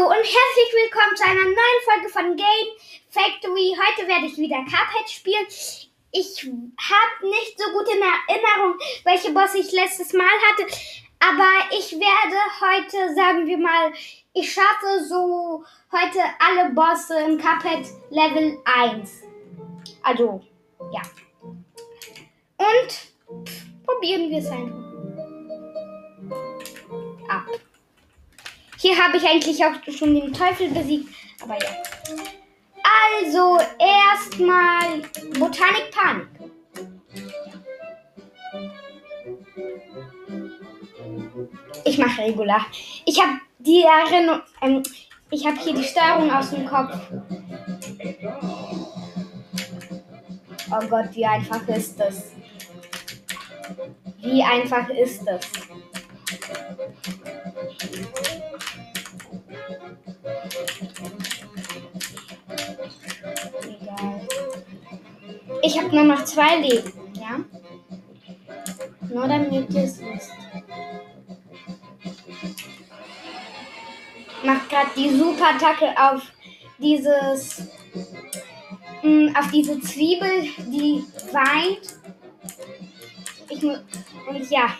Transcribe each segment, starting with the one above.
Hallo und herzlich willkommen zu einer neuen Folge von Game Factory. Heute werde ich wieder Cuphead spielen. Ich habe nicht so gut in Erinnerung, welche Bosse ich letztes Mal hatte, aber ich werde heute, sagen wir mal, ich schaffe so heute alle Bosse in Cuphead Level 1. Also, ja. Und pff, probieren wir es einfach. Ab. Hier habe ich eigentlich auch schon den Teufel besiegt, aber ja. Also, erstmal Botanik Panik. Ich mache regular. Ich habe die Erinnerung, ähm, ich habe hier die Steuerung aus dem Kopf. Oh Gott, wie einfach ist das? Wie einfach ist das? Ich habe nur noch zwei Leben, ja? Nur damit ihr es wisst. Macht gerade die Super-Attacke auf dieses. Mh, auf diese Zwiebel, die weint. Ich und ja.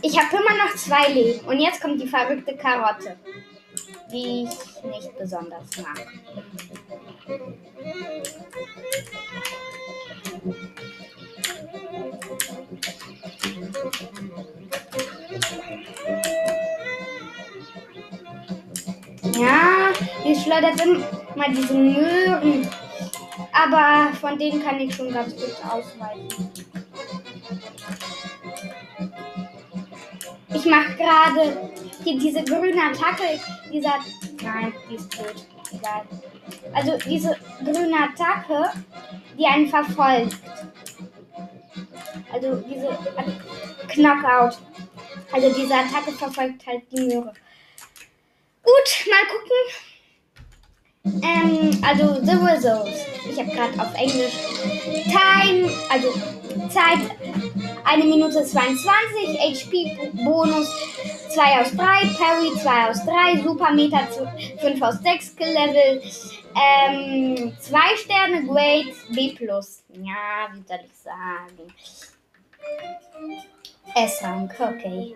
Ich habe immer noch zwei Leben. Und jetzt kommt die verrückte Karotte. Die ich nicht besonders mag. Die schleudert immer diese Möhren. Aber von denen kann ich schon ganz gut ausweichen. Ich mache gerade hier diese grüne Attacke. Dieser. Nein, die ist tot. Egal. Also diese grüne Attacke, die einen verfolgt. Also diese At- Knockout. Also diese Attacke verfolgt halt die Möhre. Gut, mal gucken. Ähm, also The Results. Ich habe gerade auf Englisch Time, also Zeit 1 Minute 22, HP Bonus 2 aus 3, Parry 2 aus 3, Supermeter 5 aus 6, Skill Level ähm, 2 Sterne, Grade B+. Ja, wie soll ich sagen? S-Rank, okay.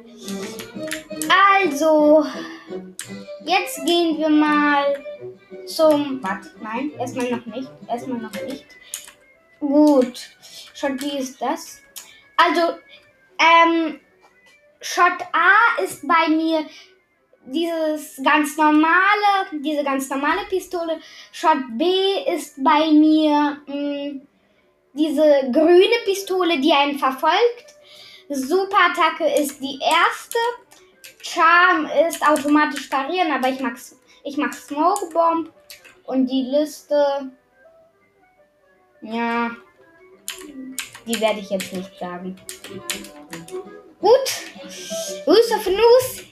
Also, jetzt gehen wir mal zum. Warte, nein, erstmal noch nicht. Erstmal noch nicht. Gut. Shot wie ist das? Also, ähm, Shot A ist bei mir dieses ganz normale, diese ganz normale Pistole. Shot B ist bei mir mh, diese grüne Pistole, die einen verfolgt. Superattacke ist die erste. Charm ist automatisch parieren, aber ich mag, ich mag Smoke Bomb. Und die Liste, ja, die werde ich jetzt nicht sagen. Gut, Ruse of News,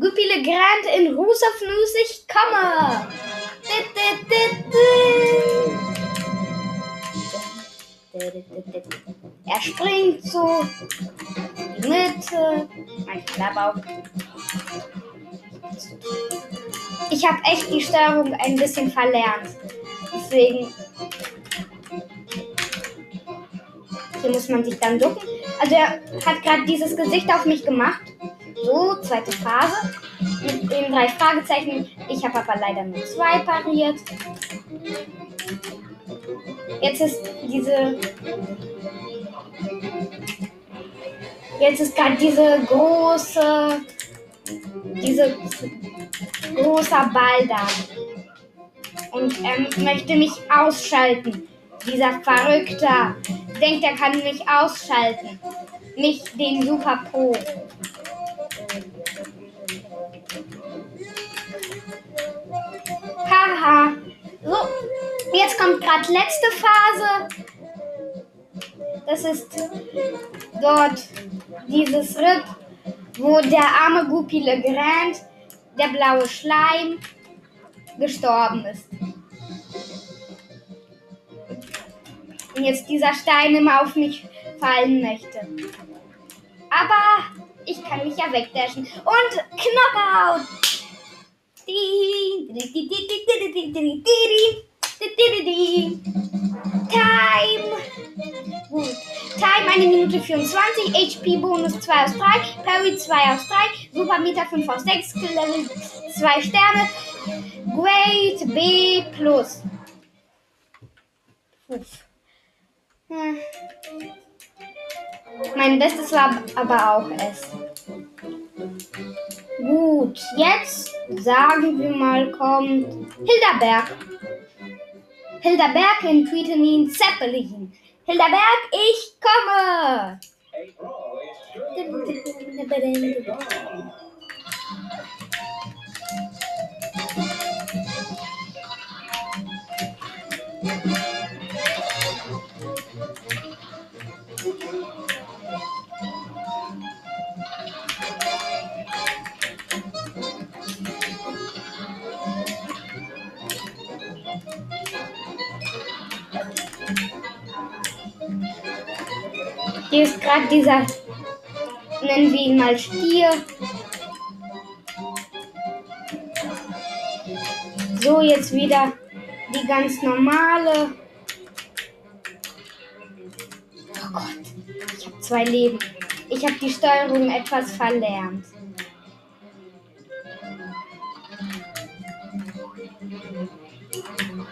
Guppy Le Grand in Ruse of News, ich komme. Dit, dit, dit. Er springt so in die Mitte. Mein Klabau. Ich habe echt die Steuerung ein bisschen verlernt. Deswegen. Hier muss man sich dann ducken. Also er hat gerade dieses Gesicht auf mich gemacht. So, zweite Phase. Mit den drei Fragezeichen. Ich habe aber leider nur zwei pariert. Jetzt ist diese Jetzt ist gerade diese große, diese großer Ball da. Und er möchte mich ausschalten. Dieser Verrückter denkt, er kann mich ausschalten. Nicht den Super Pro. Haha. So, jetzt kommt gerade letzte Phase. Das ist dort dieses Rip, wo der arme Guppy Le Grand, der blaue Schleim, gestorben ist. Und jetzt dieser Stein immer auf mich fallen möchte. Aber ich kann mich ja wegdashen. Und Knockout! Time. Gut. Time eine Minute 24. HP Bonus 2 aus 3. Parry 2 aus 3. Super Meter 5 aus 6. Skill Level 2 Sterne. Great B plus. Hm. Mein Bestes war aber auch S. Gut, jetzt sagen wir mal, kommt Hilderberg. Hilderberg in Tweetenin Zeppelin. Hilderberg, ich komme! Hier ist gerade dieser, nennen wir ihn mal Stier. So, jetzt wieder die ganz normale. Oh Gott, ich habe zwei Leben. Ich habe die Steuerung etwas verlernt.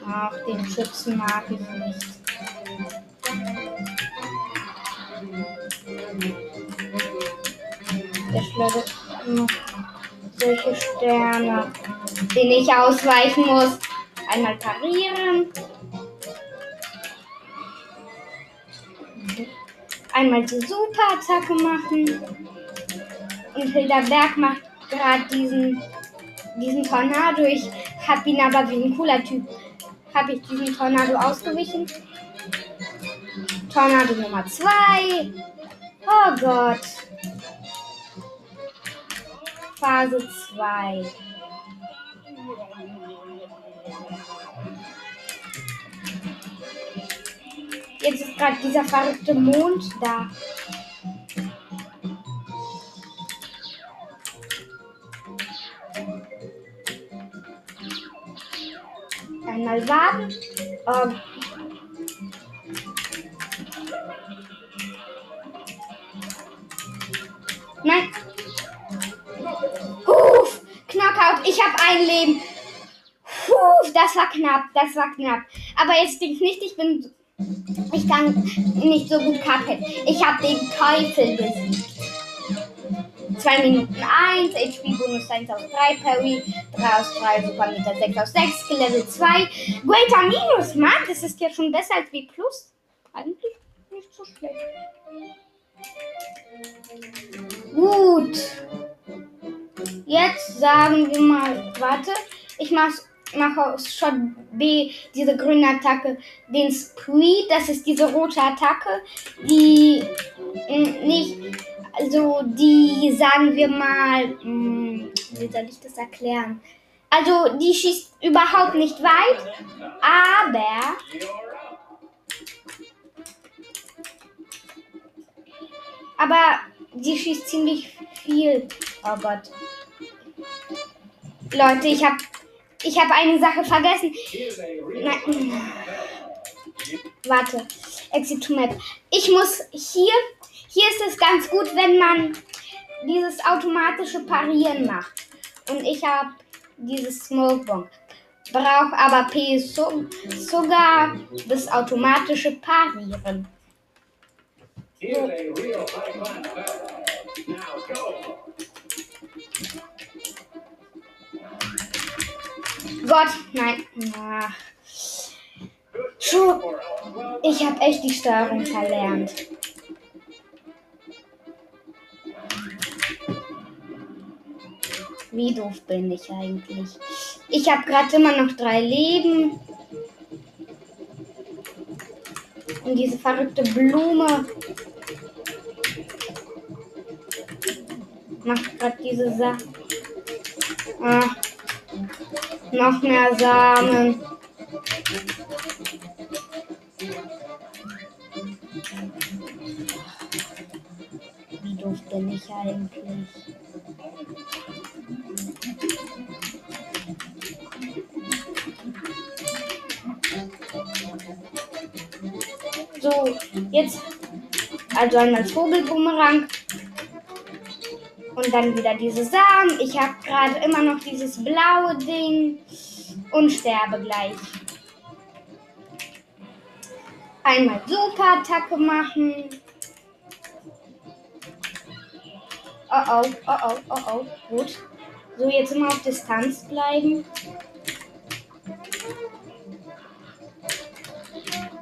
Ach, den Schützen mag ich nicht. Noch solche Sterne, denen ich ausweichen muss. Einmal parieren. Einmal die Superattacke machen. Und Hilderberg macht gerade diesen, diesen Tornado. Ich hab ihn aber wie ein cooler Typ. Habe ich diesen Tornado ausgewichen. Tornado Nummer 2. Oh Gott. Phase 2. Jetzt ist gerade dieser verrückte Mond da. Einmal warten. Ähm, ein Leben. Huf, das war knapp. Das war knapp. Aber jetzt denkt nicht, ich bin. Ich kann nicht so gut kacken. Ich habe den Teufel besiegt. 2 Minuten 1, HP Bonus 1 aus 3, Parry 3 aus 3, Super Meter 6 aus 6, Skill Level 2, Greater Minus, Mann, das ist ja schon besser als wie Plus. Eigentlich nicht so schlecht. Gut. Jetzt sagen wir mal, warte, ich mache mache aus Shot B diese grüne Attacke, den Spree, das ist diese rote Attacke, die mm, nicht, also die sagen wir mal, mm, wie soll ich das erklären? Also die schießt überhaupt nicht weit, aber aber sie schießt ziemlich viel. Oh Gott. Leute, ich habe ich hab eine Sache vergessen. Nein. Warte. Exit to Map. Ich muss hier, hier ist es ganz gut, wenn man dieses automatische Parieren macht. Und ich habe dieses Smoke Bomb. Brauche aber P so, sogar das automatische Parieren. So. Gott, nein. Ach. Schon. Ich habe echt die Steuerung verlernt. Wie doof bin ich eigentlich? Ich habe gerade immer noch drei Leben. Und diese verrückte Blume macht gerade diese Sache. Ah, noch mehr Samen. Wie doof bin ich eigentlich? So, jetzt also einmal Vogelbumerang und dann wieder diese Samen. Ich habe gerade immer noch dieses blaue Ding. Und sterbe gleich. Einmal Super-Attacke machen. Oh oh, oh oh, oh oh. Gut. So, jetzt immer auf Distanz bleiben.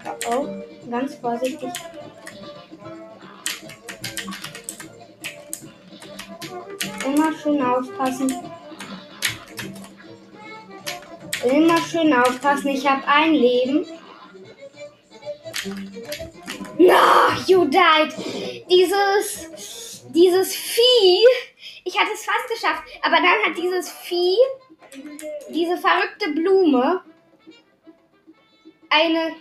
Oh oh, ganz vorsichtig. Immer schön aufpassen. Immer schön aufpassen. Ich habe ein Leben. No, you died. Dieses, dieses Vieh. Ich hatte es fast geschafft. Aber dann hat dieses Vieh, diese verrückte Blume, eine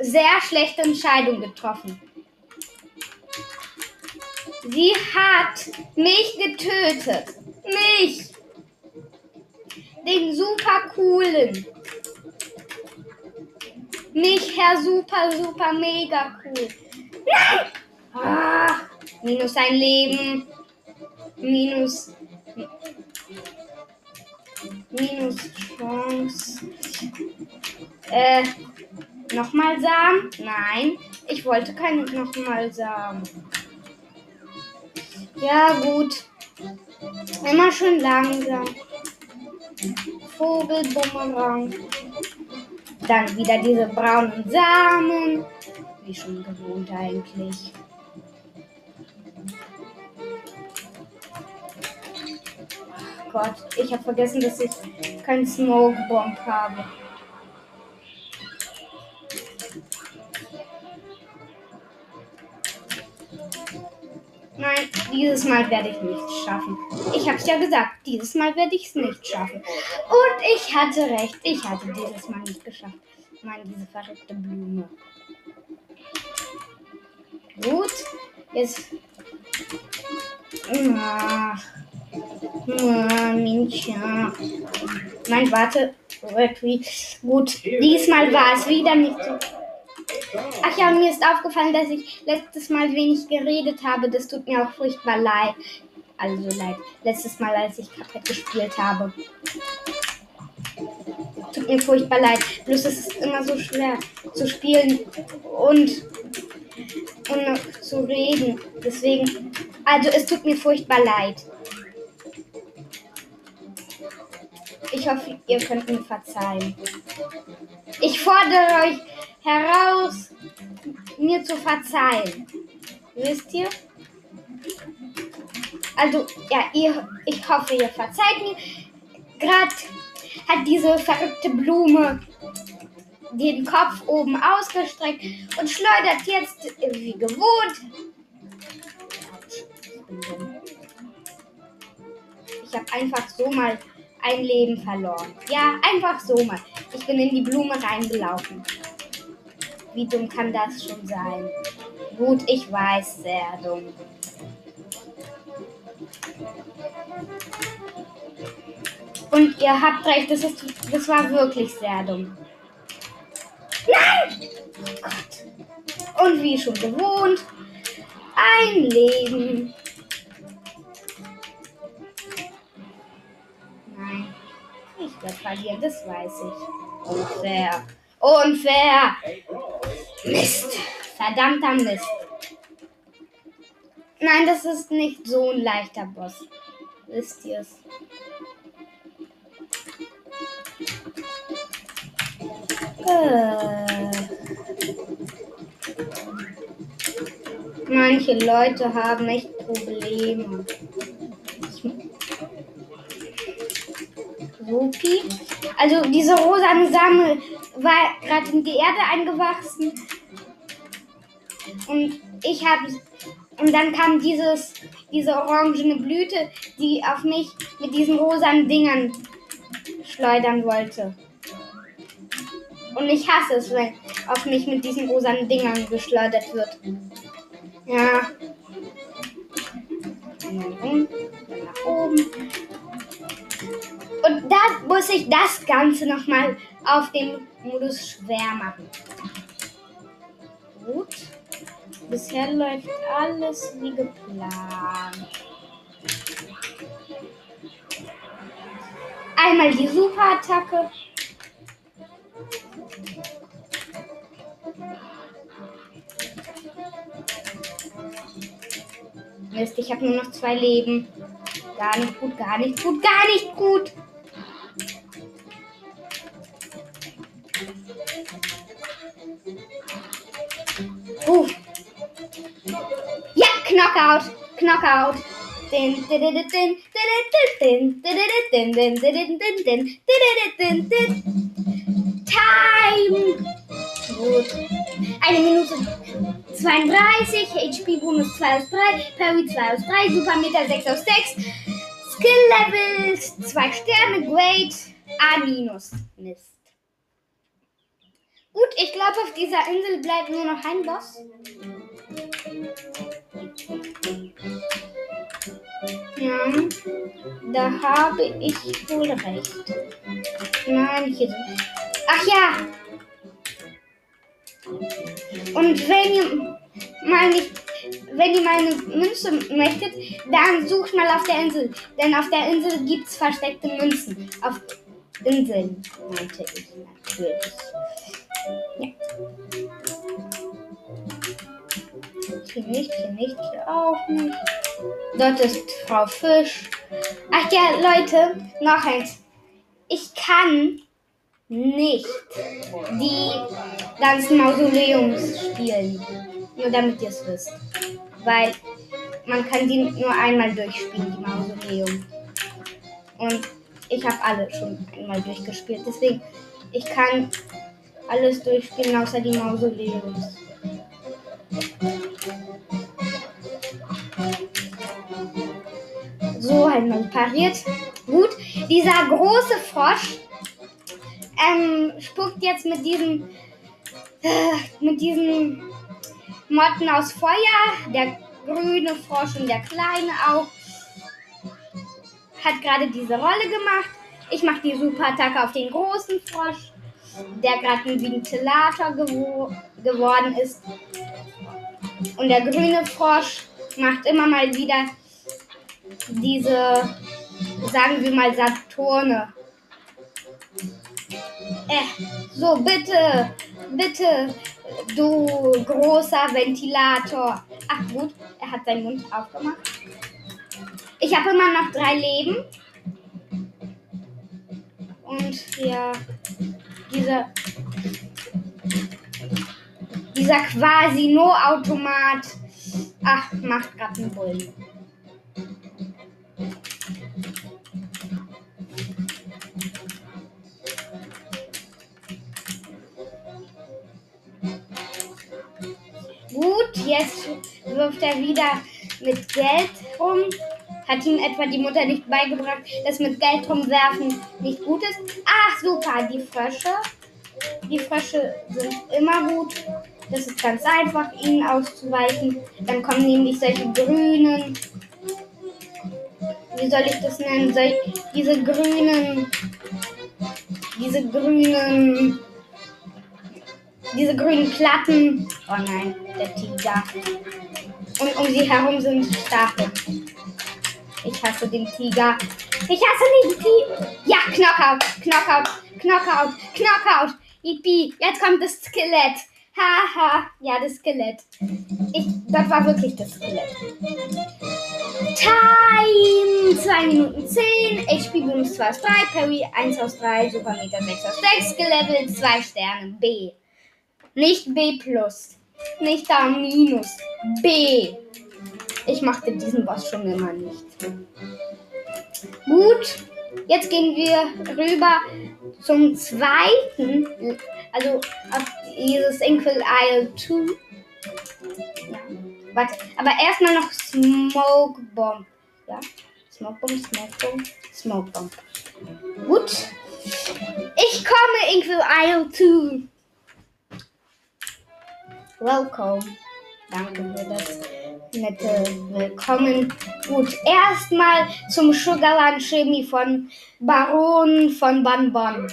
sehr schlechte Entscheidung getroffen. Sie hat mich getötet. Mich. Den super coolen. Mich, Herr Super, Super, Mega cool. Nein! Ah, minus ein Leben. Minus. Minus Chance. Äh, nochmal Samen? Nein, ich wollte keine nochmal Samen. Ja, gut. Immer schön langsam. Vogelbumerang. Dann wieder diese braunen Samen. Wie schon gewohnt eigentlich. Ach Gott, ich habe vergessen, dass ich keinen Smoke Bomb habe. Nein, dieses Mal werde ich nicht schaffen. Ich habe es ja gesagt, dieses Mal werde ich es nicht schaffen. Und ich hatte recht, ich hatte dieses Mal nicht geschafft. Mann, diese verrückte Blume. Gut, jetzt. Ach. Männchen. Nein, warte. Gut, diesmal war es wieder nicht so Ach ja, mir ist aufgefallen, dass ich letztes Mal wenig geredet habe. Das tut mir auch furchtbar leid. Also leid. Letztes Mal, als ich Cuphead gespielt habe. Tut mir furchtbar leid. Bloß es ist immer so schwer zu spielen und, und zu reden. Deswegen, also es tut mir furchtbar leid. Ich hoffe, ihr könnt mir verzeihen. Ich fordere euch heraus, mir zu verzeihen. Wisst ihr? Also, ja, ihr, ich hoffe, ihr verzeiht mir. Gerade hat diese verrückte Blume den Kopf oben ausgestreckt und schleudert jetzt wie gewohnt. Ich habe einfach so mal ein Leben verloren. Ja, einfach so mal. Ich bin in die Blume reingelaufen. Wie dumm kann das schon sein? Gut, ich weiß, sehr dumm. Und ihr habt recht, das, ist, das war wirklich sehr dumm. Nein! Oh Gott. Und wie schon gewohnt, ein Leben. Ich werde verlieren, das weiß ich. Unfair. Unfair. Mist. Verdammter Mist. Nein, das ist nicht so ein leichter Boss. Wisst ihr es? Äh. Manche Leute haben echt Probleme. Rupi. Also diese rosane Sammel war gerade in die Erde eingewachsen. Und ich habe und dann kam dieses diese orangene Blüte, die auf mich mit diesen rosanen Dingern schleudern wollte. Und ich hasse es, wenn auf mich mit diesen rosanen Dingern geschleudert wird. Ja. Und dann nach oben. Und da muss ich das Ganze nochmal auf dem Modus schwer machen. Gut. Bisher läuft alles wie geplant. Einmal die Superattacke. Mist, ich habe nur noch zwei Leben. Gar nicht gut, gar nicht gut, gar nicht gut. Uh. Ja, Knockout, Knockout. Time. Gut. Eine Minute 32, HP Bonus 2 aus 3, Parry 2 aus 3, Supermeter 6 aus 6, Skill Levels 2 Sterne, Great A minus. Mist. Gut, ich glaube, auf dieser Insel bleibt nur noch ein Boss. Ja, da habe ich wohl recht. Nein, hier sind. Ach ja! Und wenn ihr nicht, wenn ihr meine Münze möchtet, dann sucht mal auf der Insel. Denn auf der Insel gibt es versteckte Münzen. Auf Inseln, meinte ich natürlich. Ja. Hier nicht, hier nicht, hier auch nicht. Dort ist Frau Fisch. Ach ja, Leute, noch eins. Ich kann nicht die ganzen Mausoleums spielen. Nur damit ihr es wisst. Weil man kann die nur einmal durchspielen, die Mausoleum. Und ich habe alle schon einmal durchgespielt. Deswegen, ich kann alles durchspielen, außer die Mausoleums. So, einmal pariert. Gut, dieser große Frosch ähm, spuckt jetzt mit diesen äh, mit diesen Motten aus Feuer. Der grüne Frosch und der kleine auch. Hat gerade diese Rolle gemacht. Ich mache die Superattacke auf den großen Frosch, der gerade ein Ventilator gewo geworden ist. Und der grüne Frosch macht immer mal wieder diese, sagen wir mal, Saturne. Äh, so, bitte, bitte, du großer Ventilator. Ach gut, er hat seinen Mund aufgemacht. Ich habe immer noch drei Leben. Und ja, dieser, dieser quasi No-Automat, ach, macht gerade einen Bullen. Gut, jetzt wirft er wieder mit Geld rum. Hat ihm etwa die Mutter nicht beigebracht, dass mit Geld rumwerfen nicht gut ist? Ach, super, die Frösche. Die Frösche sind immer gut. Das ist ganz einfach, ihnen auszuweichen. Dann kommen nämlich solche grünen. Wie soll ich das nennen? Sol diese grünen. Diese grünen. Diese grünen Platten. Oh nein, der Tiger. Und um sie herum sind Stacheln. Ich hasse den Tiger. Ich hasse den Tiger. Ja, Knockout, Knockout, Knockout, Knockout. Yippie, jetzt kommt das Skelett. Haha, ja, das Skelett. Ich, das war wirklich das Skelett. Time! 2 Minuten 10, HP Bonus 2 aus 3, Parry 1 aus 3, Supermeter 6 aus 6, Skill 2 Sterne, B. Nicht B+, nicht A-, B. Ich mochte diesen Boss schon immer nicht. Gut, jetzt gehen wir rüber zum zweiten, also auf dieses Inkwell Isle 2. Ja, warte, aber erstmal noch Smoke Bomb. Ja, Smoke Bomb, Smoke Bomb, Smoke Bomb. Gut, ich komme Inkwell Isle 2. Welcome. Danke für das nette Willkommen. Gut, erstmal zum Sugarland Chemie von Baron von Bonbon.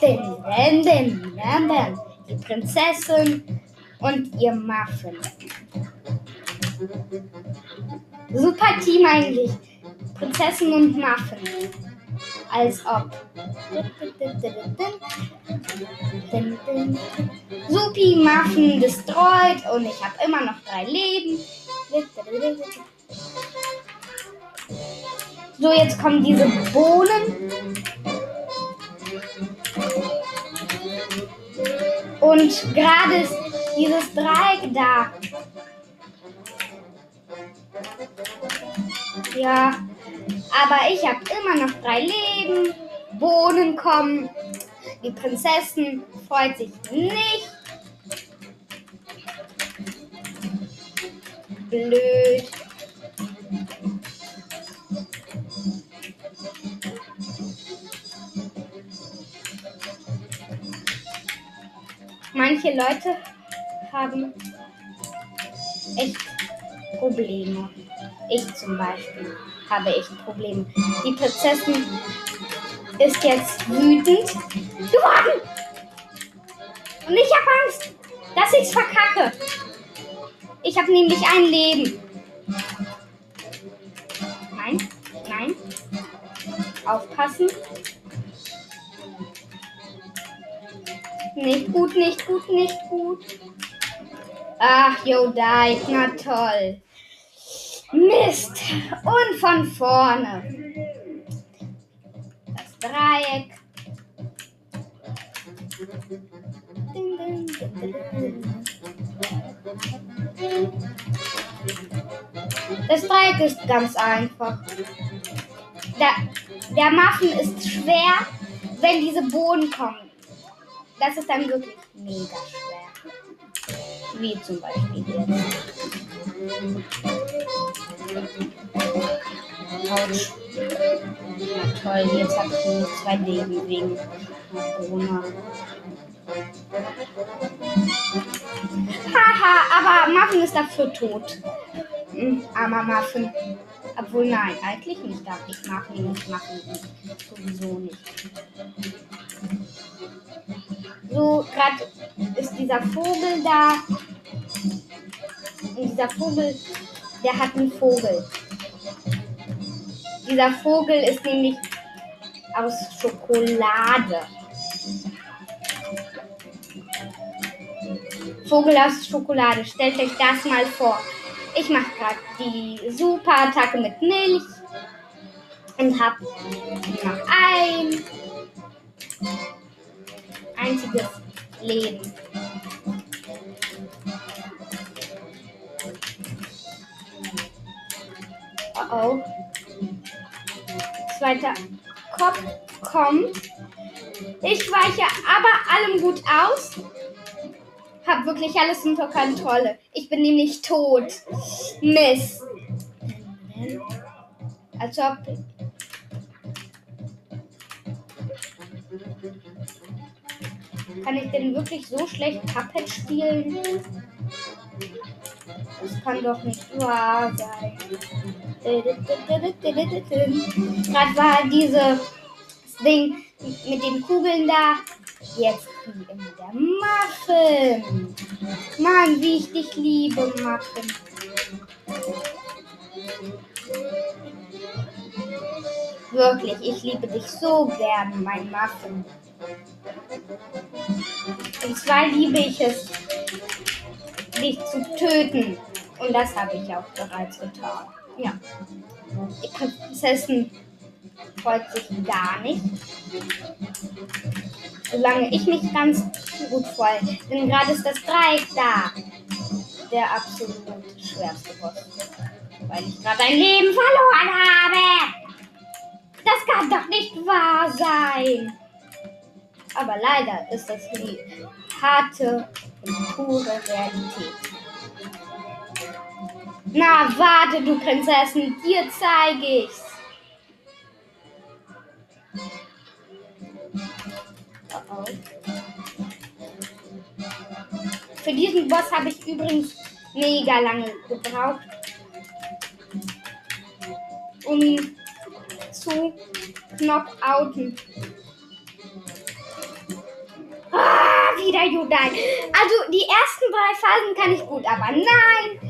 Din, din, din, din, din. Die Prinzessin und ihr Muffin. Super Team eigentlich. Prinzessin und Muffin. Als ob. Supi Muffin destroyed und ich habe immer noch drei Leben. So, jetzt kommen diese Bohnen. Und gerade ist dieses Dreieck da. Ja, aber ich habe immer noch drei Leben. Bohnen kommen. Die Prinzessin freut sich nicht. Blöd. Manche Leute haben echt Probleme. Ich zum Beispiel habe echt Probleme. Die Prinzessin ist jetzt wütend geworden. Und ich habe Angst, dass ich es verkacke. Ich habe nämlich ein Leben. Nein, nein. Aufpassen. Nicht gut, nicht gut, nicht gut. Ach, yo, died. Na toll. Mist. Und von vorne. Das Dreieck. Das Dreieck ist ganz einfach. Der, der Muffin ist schwer, wenn diese Bohnen kommen. Das ist dann wirklich mega schwer. Wie zum Beispiel jetzt. Autsch. Na toll, jetzt habe ich nur zwei Leben wegen Corona. Haha, aber Muffin ist dafür tot. Hm, armer Muffin. Obwohl, nein, eigentlich nicht darf ich Muffin nicht machen. Sowieso nicht. So, gerade ist dieser Vogel da. Und dieser Vogel, der hat einen Vogel. Dieser Vogel ist nämlich aus Schokolade. Vogel aus Schokolade. Stellt euch das mal vor. Ich mache gerade die super Attacke mit Milch und habe noch ein einziges Leben. Oh. Zweiter Kopf kommt. Ich weiche aber allem gut aus. Hab wirklich alles unter Kontrolle. Ich bin nämlich tot. Mist. Als ob. Kann ich denn wirklich so schlecht Cuphead spielen? Das kann doch nicht wahr sein. Gerade war dieses Ding mit den Kugeln da. Jetzt in der Muffin. Mann, wie ich dich liebe, Muffin. Wirklich, ich liebe dich so gern, mein Muffin. Und zwar liebe ich es, dich zu töten. Und das habe ich auch bereits getan. Ja. Die Prinzessin freut sich gar nicht. Solange ich mich ganz gut freue. Denn gerade ist das Dreieck da. Der absolut schwerste Boss. Weil ich gerade ein Leben verloren habe. Das kann doch nicht wahr sein. Aber leider ist das die harte und pure Realität. Na, warte, du Prinzessin, dir zeige ich's. Oh oh. Für diesen Boss habe ich übrigens mega lange gebraucht, um ihn zu knockouten. Ah, wieder der Judai. Also die ersten drei Phasen kann ich gut, aber nein.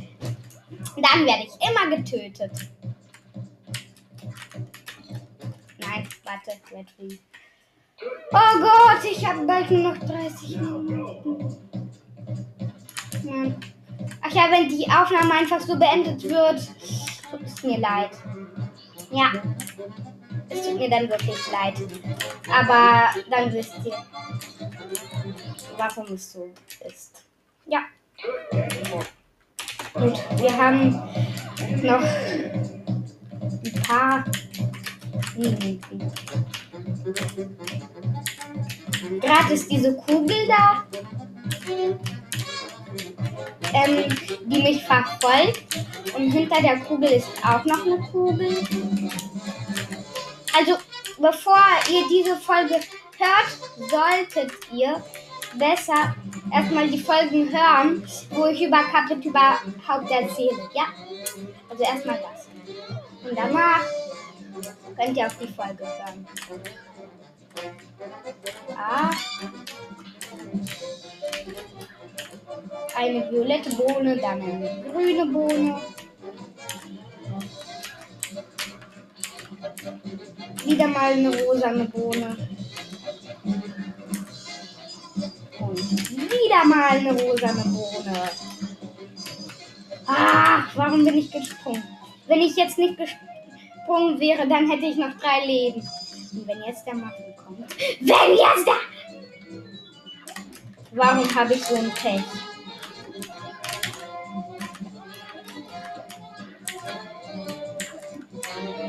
Dann werde ich immer getötet. Nein, warte, Redtree. Oh Gott, ich habe bald nur noch 30 Minuten. Ach ja, wenn die Aufnahme einfach so beendet wird, tut es mir leid. Ja, es tut mir dann wirklich leid. Aber dann wisst ihr, warum es so ist. Ja. Gut, wir haben noch ein paar Minuten. Gerade ist diese Kugel da, ähm, die mich verfolgt. Und hinter der Kugel ist auch noch eine Kugel. Also, bevor ihr diese Folge hört, solltet ihr besser erstmal die Folgen hören, wo ich über Capit überhaupt erzähle. Ja? Also erstmal das. Und danach könnt ihr auf die Folge hören. Ah. Eine violette Bohne, dann eine grüne Bohne. Wieder mal eine rosane Bohne. Wieder mal eine rosane Bohne. Ach, warum bin ich gesprungen? Wenn ich jetzt nicht gesprungen wäre, dann hätte ich noch drei Leben. Und wenn jetzt der Muffin kommt. Wenn jetzt der. Warum habe ich so ein Pech?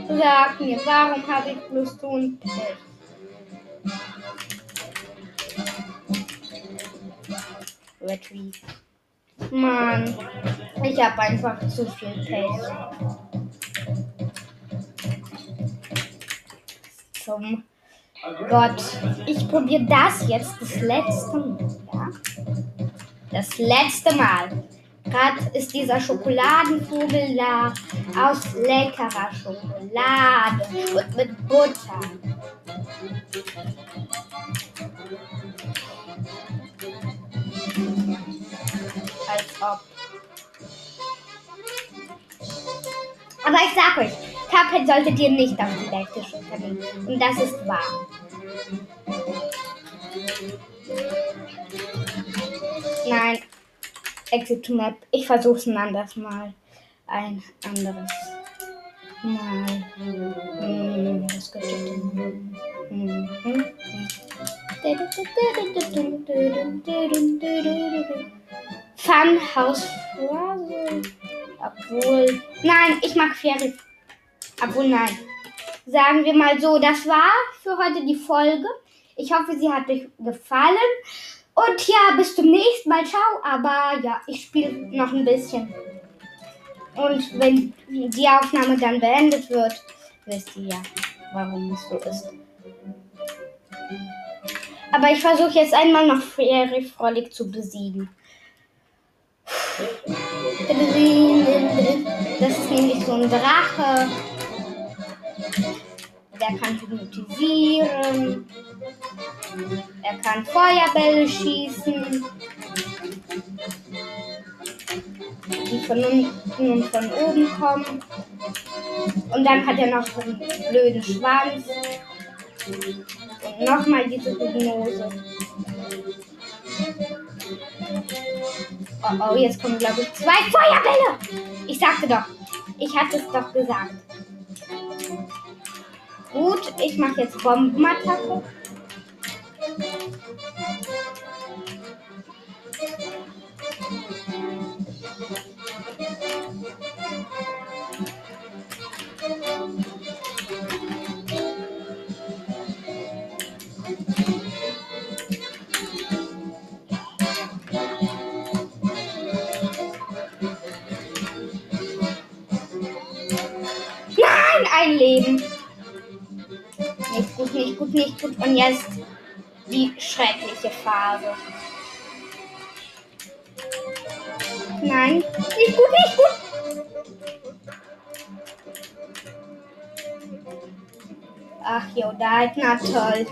Sag mir, warum habe ich bloß so ein Pech? Retrieve. Mann, ich habe einfach zu viel Pech. Zum Gott, ich probiere das jetzt das letzte Mal. Ja? Das letzte Mal. Gerade ist dieser Schokoladenvogel da aus leckerer Schokolade und mit Butter. Ob. Aber ich sag euch, Cuphead solltet ihr nicht auf die Schulter nehmen. Und das ist wahr. Nein. Exit Map. Ich versuch's ein anderes Mal. Ein anderes Mal. Hm, was könnte? Hm, hm, hm. Funhouse Phrase. Obwohl. Nein, ich mag Fairy. Obwohl, nein. Sagen wir mal so, das war für heute die Folge. Ich hoffe, sie hat euch gefallen. Und ja, bis zum nächsten Mal. Ciao. Aber ja, ich spiele noch ein bisschen. Und wenn die Aufnahme dann beendet wird, wisst ihr ja, warum es so ist. Aber ich versuche jetzt einmal noch Fairy Frolic zu besiegen. Das ist nämlich so ein Drache. Der kann hypnotisieren. Er kann Feuerbälle schießen. Die von unten und von oben kommen. Und dann hat er noch so einen blöden Schwanz. Und nochmal diese Hypnose. Oh, oh, jetzt kommen, glaube ich, zwei Feuerbälle. Ich sagte doch. Ich hatte es doch gesagt. Gut, ich mache jetzt Bombenattacke. Ein Leben. Nicht gut, nicht gut, nicht gut. Und jetzt die schreckliche Phase. Nein, nicht gut, nicht gut. Ach jo, da na toll.